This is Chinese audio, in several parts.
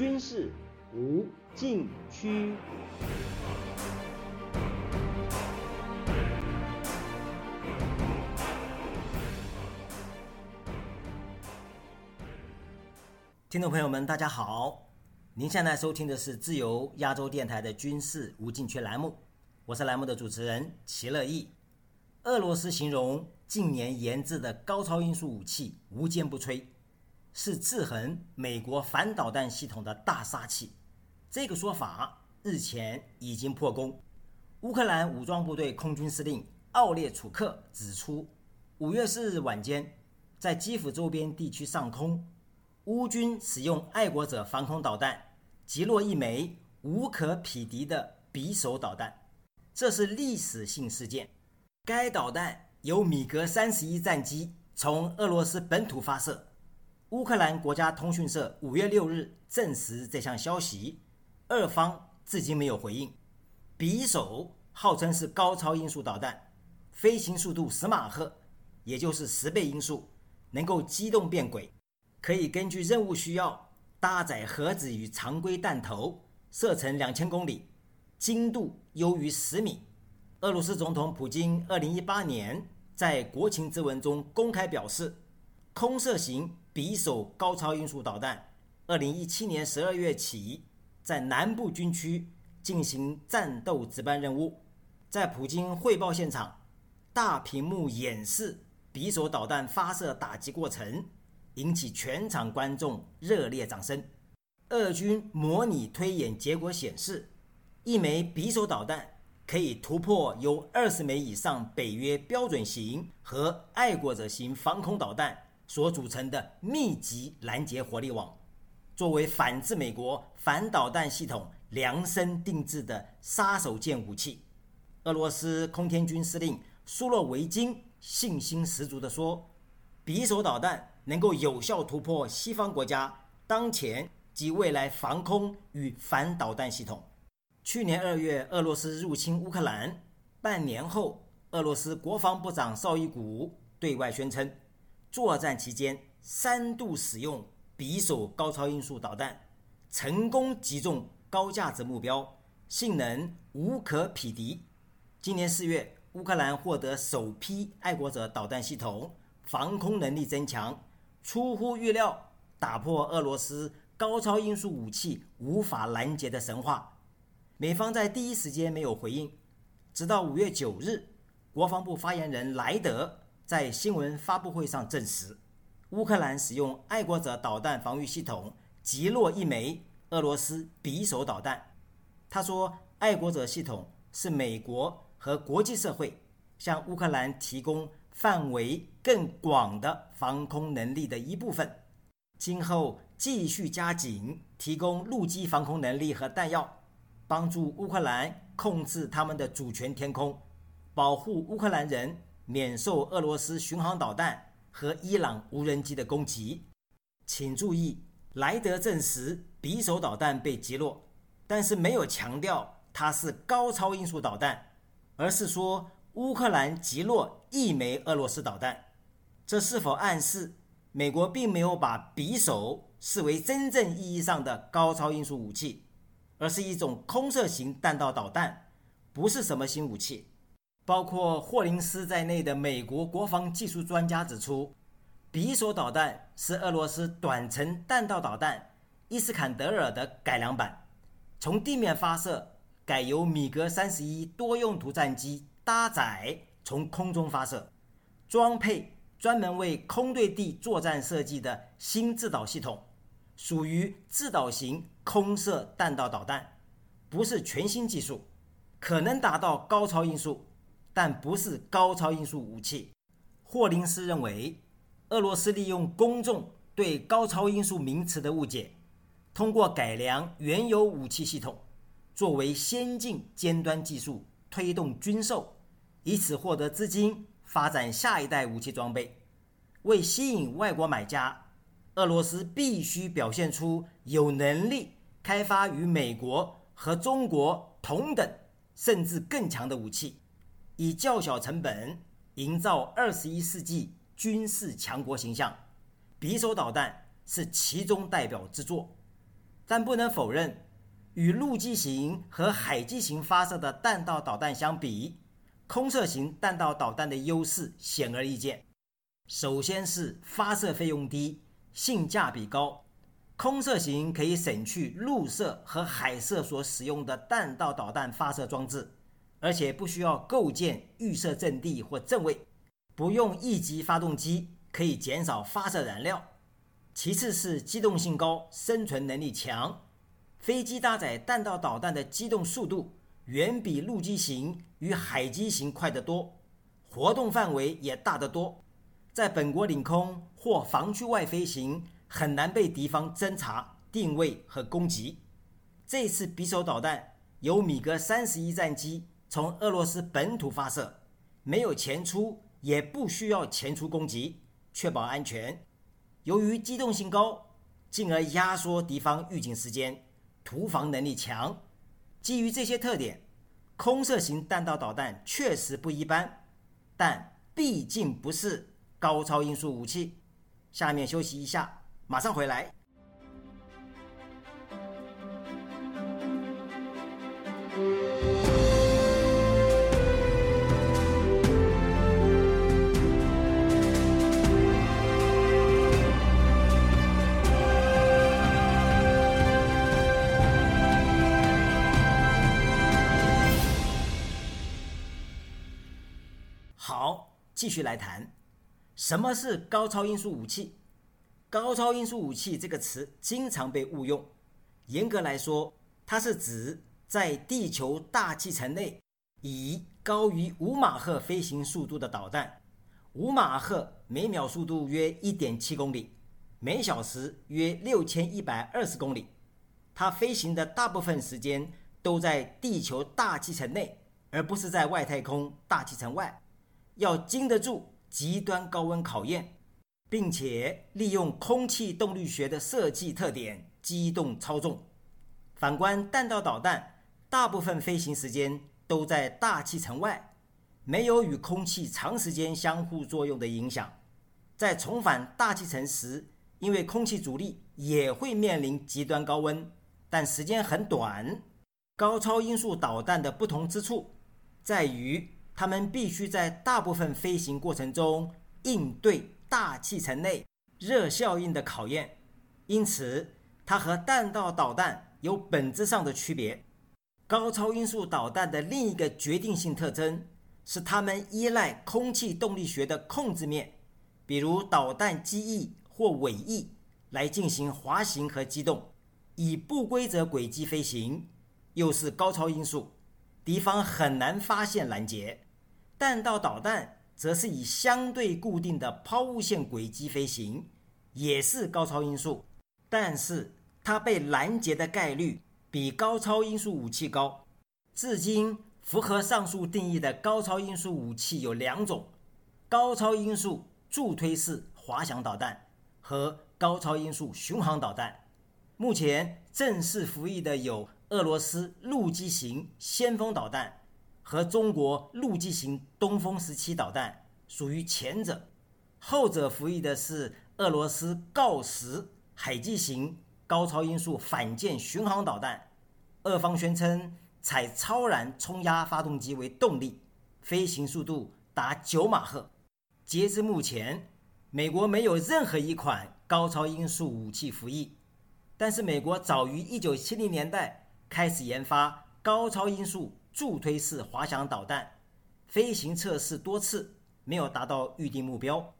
军事无禁区。听众朋友们，大家好！您现在收听的是自由亚洲电台的军事无禁区栏目，我是栏目的主持人齐乐意。俄罗斯形容近年研制的高超音速武器无坚不摧，是制衡美国反导弹系统的大杀器。这个说法日前已经破功。乌克兰武装部队空军司令奥列楚克指出，五月四日晚间，在基辅周边地区上空。乌军使用爱国者防空导弹击落一枚无可匹敌的匕首导弹，这是历史性事件。该导弹由米格三十一战机从俄罗斯本土发射。乌克兰国家通讯社五月六日证实这项消息，俄方至今没有回应。匕首号称是高超音速导弹，飞行速度十马赫，也就是十倍音速，能够机动变轨。可以根据任务需要搭载盒子与常规弹头，射程两千公里，精度优于十米。俄罗斯总统普京二零一八年在国情咨文中公开表示，空射型匕首高超音速导弹二零一七年十二月起在南部军区进行战斗值班任务。在普京汇报现场，大屏幕演示匕首导弹发射打击过程。引起全场观众热烈掌声。俄军模拟推演结果显示，一枚匕首导弹可以突破由二十枚以上北约标准型和爱国者型防空导弹所组成的密集拦截火力网，作为反制美国反导弹系统量身定制的杀手锏武器。俄罗斯空天军司令苏洛维金信心十足地说：“匕首导弹。”能够有效突破西方国家当前及未来防空与反导弹系统。去年二月，俄罗斯入侵乌克兰，半年后，俄罗斯国防部长绍伊古对外宣称，作战期间三度使用匕首高超音速导弹，成功击中高价值目标，性能无可匹敌。今年四月，乌克兰获得首批爱国者导弹系统，防空能力增强。出乎预料，打破俄罗斯高超音速武器无法拦截的神话。美方在第一时间没有回应，直到五月九日，国防部发言人莱德在新闻发布会上证实，乌克兰使用爱国者导弹防御系统击落一枚俄罗斯匕首导弹。他说，爱国者系统是美国和国际社会向乌克兰提供。范围更广的防空能力的一部分，今后继续加紧提供陆基防空能力和弹药，帮助乌克兰控制他们的主权天空，保护乌克兰人免受俄罗斯巡航导弹和伊朗无人机的攻击。请注意，莱德证实匕首导弹被击落，但是没有强调它是高超音速导弹，而是说。乌克兰击落一枚俄罗斯导弹，这是否暗示美国并没有把匕首视为真正意义上的高超音速武器，而是一种空射型弹道导弹，不是什么新武器？包括霍林斯在内的美国国防技术专家指出，匕首导弹是俄罗斯短程弹道导弹伊斯坎德尔的改良版，从地面发射改由米格三十一多用途战机。搭载从空中发射，装配专门为空对地作战设计的新制导系统，属于制导型空射弹道导弹，不是全新技术，可能达到高超音速，但不是高超音速武器。霍林斯认为，俄罗斯利用公众对高超音速名词的误解，通过改良原有武器系统，作为先进尖端技术推动军售。以此获得资金，发展下一代武器装备。为吸引外国买家，俄罗斯必须表现出有能力开发与美国和中国同等甚至更强的武器，以较小成本营造二十一世纪军事强国形象。匕首导弹是其中代表之作。但不能否认，与陆基型和海基型发射的弹道导弹相比，空射型弹道导弹的优势显而易见。首先是发射费用低，性价比高。空射型可以省去陆射和海射所使用的弹道导弹发射装置，而且不需要构建预设阵地或阵位，不用一级发动机，可以减少发射燃料。其次是机动性高，生存能力强。飞机搭载弹道导弹的机动速度远比陆基型与海基型快得多，活动范围也大得多，在本国领空或防区外飞行。很难被敌方侦察、定位和攻击。这次匕首导弹由米格三十一战机从俄罗斯本土发射，没有前出，也不需要前出攻击，确保安全。由于机动性高，进而压缩敌方预警时间，突防能力强。基于这些特点，空射型弹道导弹确实不一般，但毕竟不是高超音速武器。下面休息一下。马上回来。继续来谈，什么是高超音速武器？高超音速武器这个词经常被误用。严格来说，它是指在地球大气层内以高于五马赫飞行速度的导弹。五马赫每秒速度约一点七公里，每小时约六千一百二十公里。它飞行的大部分时间都在地球大气层内，而不是在外太空大气层外，要经得住极端高温考验。并且利用空气动力学的设计特点机动操纵。反观弹道导弹，大部分飞行时间都在大气层外，没有与空气长时间相互作用的影响。在重返大气层时，因为空气阻力也会面临极端高温，但时间很短。高超音速导弹的不同之处在于，它们必须在大部分飞行过程中应对。大气层内热效应的考验，因此它和弹道导弹有本质上的区别。高超音速导弹的另一个决定性特征是，它们依赖空气动力学的控制面，比如导弹机翼或尾翼，来进行滑行和机动，以不规则轨迹飞行，又是高超音速，敌方很难发现拦截。弹道导弹。则是以相对固定的抛物线轨迹飞行，也是高超音速，但是它被拦截的概率比高超音速武器高。至今符合上述定义的高超音速武器有两种：高超音速助推式滑翔导弹和高超音速巡航导弹。目前正式服役的有俄罗斯陆基型先锋导弹。和中国陆基型东风十七导弹属于前者，后者服役的是俄罗斯锆石海基型高超音速反舰巡航导弹。俄方宣称采超燃冲压发动机为动力，飞行速度达九马赫。截至目前，美国没有任何一款高超音速武器服役，但是美国早于1970年代开始研发高超音速。助推式滑翔导弹飞行测试多次没有达到预定目标。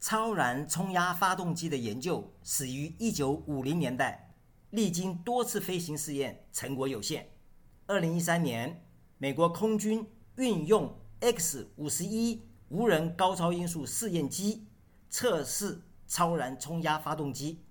超燃冲压发动机的研究始于1950年代，历经多次飞行试验，成果有限。2013年，美国空军运用 X-51 无人高超音速试验机测试超燃冲压发动机，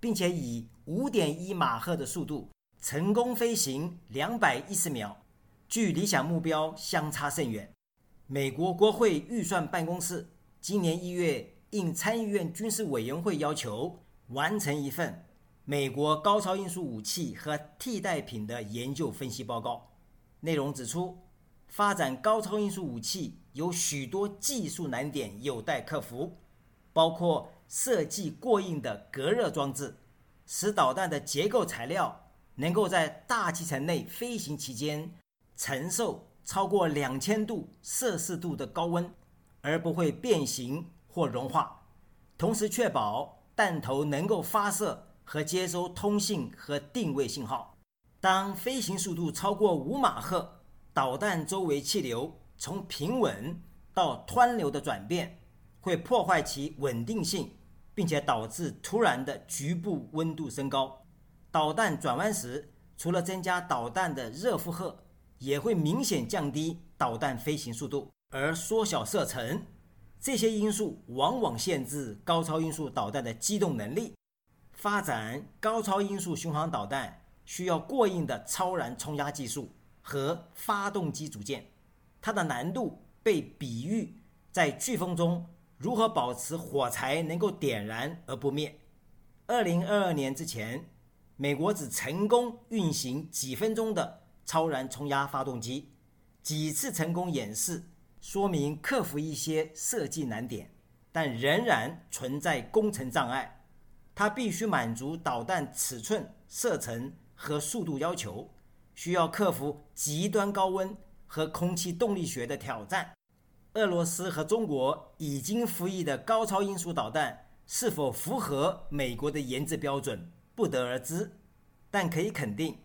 并且以5.1马赫的速度成功飞行210秒。距理想目标相差甚远。美国国会预算办公室今年一月应参议院军事委员会要求，完成一份美国高超音速武器和替代品的研究分析报告。内容指出，发展高超音速武器有许多技术难点有待克服，包括设计过硬的隔热装置、使导弹的结构材料能够在大气层内飞行期间承受超过两千度摄氏度的高温，而不会变形或融化，同时确保弹头能够发射和接收通信和定位信号。当飞行速度超过五马赫，导弹周围气流从平稳到湍流的转变，会破坏其稳定性，并且导致突然的局部温度升高。导弹转弯时，除了增加导弹的热负荷，也会明显降低导弹飞行速度，而缩小射程。这些因素往往限制高超音速导弹的机动能力。发展高超音速巡航导弹。需要过硬的超燃冲压技术和发动机组件，它的难度被比喻在飓风中如何保持火柴能够点燃而不灭。二零二二年之前，美国只成功运行几分钟的超燃冲压发动机，几次成功演示说明克服一些设计难点，但仍然存在工程障碍。它必须满足导弹尺寸、射程。和速度要求，需要克服极端高温和空气动力学的挑战。俄罗斯和中国已经服役的高超音速导弹是否符合美国的研制标准，不得而知。但可以肯定，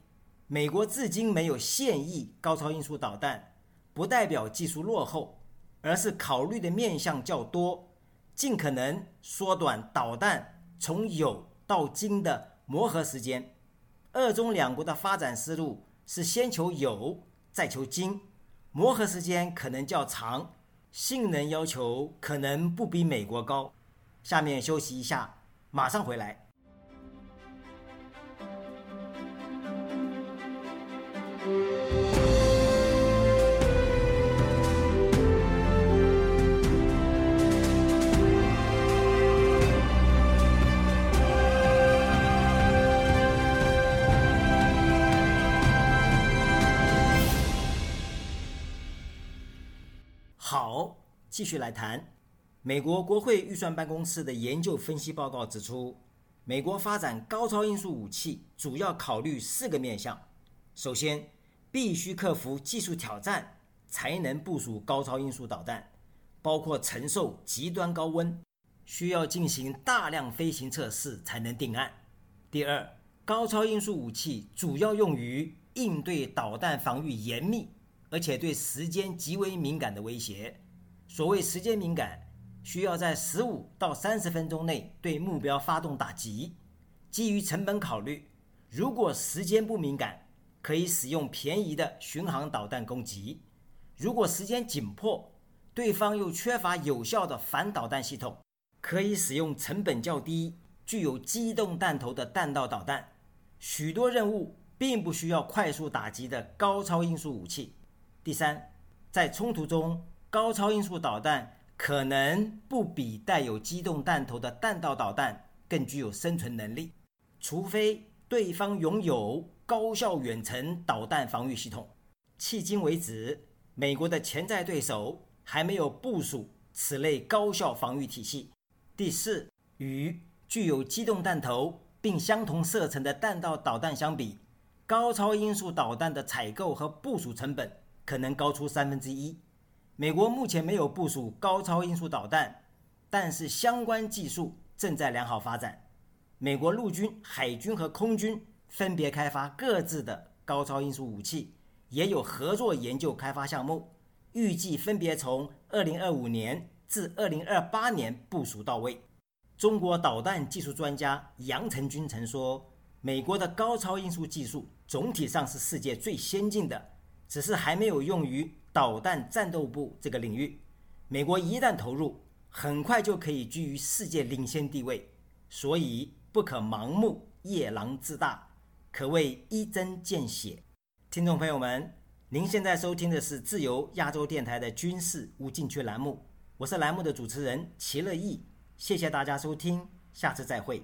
美国至今没有现役高超音速导弹，不代表技术落后，而是考虑的面向较多，尽可能缩短导弹从有到精的磨合时间。俄中两国的发展思路是先求有，再求精，磨合时间可能较长，性能要求可能不比美国高。下面休息一下，马上回来。继续来谈。美国国会预算办公室的研究分析报告指出，美国发展高超音速武器主要考虑四个面向：首先，必须克服技术挑战才能部署高超音速导弹，包括承受极端高温，需要进行大量飞行测试才能定案；第二，高超音速武器主要用于应对导弹防御严密。而且对时间极为敏感的威胁。所谓时间敏感，需要在十五到三十分钟内对目标发动打击。基于成本考虑，如果时间不敏感，可以使用便宜的巡航导弹攻击；如果时间紧迫，对方又缺乏有效的反导弹系统，可以使用成本较低、具有机动弹头的弹道导弹。许多任务并不需要快速打击的高超音速武器。第三，在冲突中，高超音速导弹可能不比带有机动弹头的弹道导弹更具有生存能力，除非对方拥有高效远程导弹防御系统。迄今为止，美国的潜在对手还没有部署此类高效防御体系。第四，与具有机动弹头并相同射程的弹道导弹相比，高超音速导弹的采购和部署成本。可能高出三分之一。美国目前没有部署高超音速导弹，但是相关技术正在良好发展。美国陆军、海军和空军分别开发各自的高超音速武器，也有合作研究开发项目，预计分别从二零二五年至二零二八年部署到位。中国导弹技术专家杨成军曾说：“美国的高超音速技术总体上是世界最先进的。”只是还没有用于导弹战斗部这个领域。美国一旦投入，很快就可以居于世界领先地位。所以不可盲目夜郎自大，可谓一针见血。听众朋友们，您现在收听的是自由亚洲电台的军事无禁区栏目，我是栏目的主持人齐乐意。谢谢大家收听，下次再会。